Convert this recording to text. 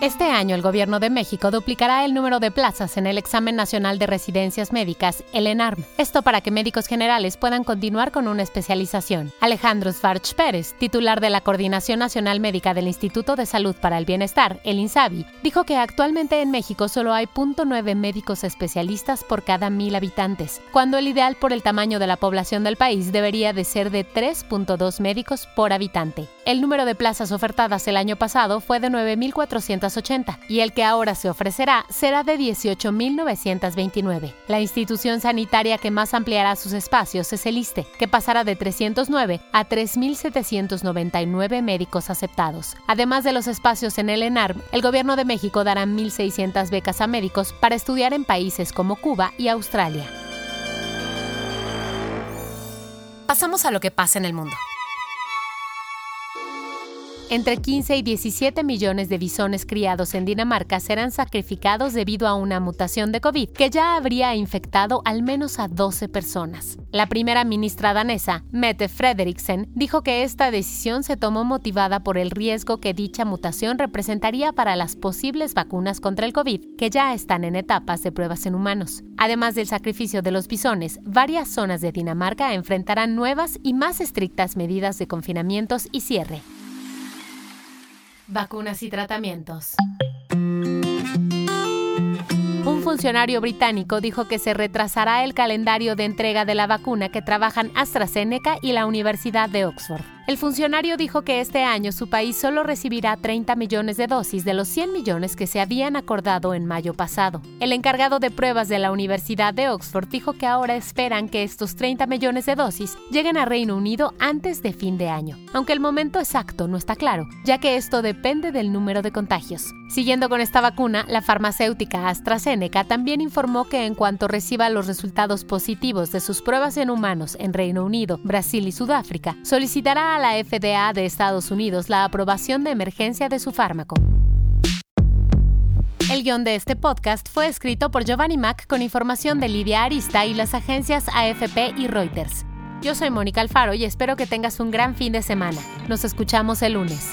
Este año el Gobierno de México duplicará el número de plazas en el Examen Nacional de Residencias Médicas, el ENARM. Esto para que médicos generales puedan continuar con una especialización. Alejandro Svarch Pérez, titular de la Coordinación Nacional Médica del Instituto de Salud para el Bienestar, el INSABI, dijo que actualmente en México solo hay 0.9 médicos especialistas por cada mil habitantes, cuando el ideal por el tamaño de la población del país debería de ser de 3.2 médicos por habitante. El número de plazas ofertadas el año pasado fue de 9.400 y el que ahora se ofrecerá será de 18.929. La institución sanitaria que más ampliará sus espacios es el ISTE, que pasará de 309 a 3.799 médicos aceptados. Además de los espacios en el ENARM, el Gobierno de México dará 1.600 becas a médicos para estudiar en países como Cuba y Australia. Pasamos a lo que pasa en el mundo. Entre 15 y 17 millones de bisones criados en Dinamarca serán sacrificados debido a una mutación de COVID que ya habría infectado al menos a 12 personas. La primera ministra danesa, Mette Frederiksen, dijo que esta decisión se tomó motivada por el riesgo que dicha mutación representaría para las posibles vacunas contra el COVID, que ya están en etapas de pruebas en humanos. Además del sacrificio de los bisones, varias zonas de Dinamarca enfrentarán nuevas y más estrictas medidas de confinamientos y cierre. Vacunas y tratamientos. Un funcionario británico dijo que se retrasará el calendario de entrega de la vacuna que trabajan AstraZeneca y la Universidad de Oxford. El funcionario dijo que este año su país solo recibirá 30 millones de dosis de los 100 millones que se habían acordado en mayo pasado. El encargado de pruebas de la Universidad de Oxford dijo que ahora esperan que estos 30 millones de dosis lleguen a Reino Unido antes de fin de año, aunque el momento exacto no está claro, ya que esto depende del número de contagios. Siguiendo con esta vacuna, la farmacéutica AstraZeneca también informó que en cuanto reciba los resultados positivos de sus pruebas en humanos en Reino Unido, Brasil y Sudáfrica, solicitará la FDA de Estados Unidos la aprobación de emergencia de su fármaco. El guion de este podcast fue escrito por Giovanni Mac con información de Lidia Arista y las agencias AFP y Reuters. Yo soy Mónica Alfaro y espero que tengas un gran fin de semana. Nos escuchamos el lunes.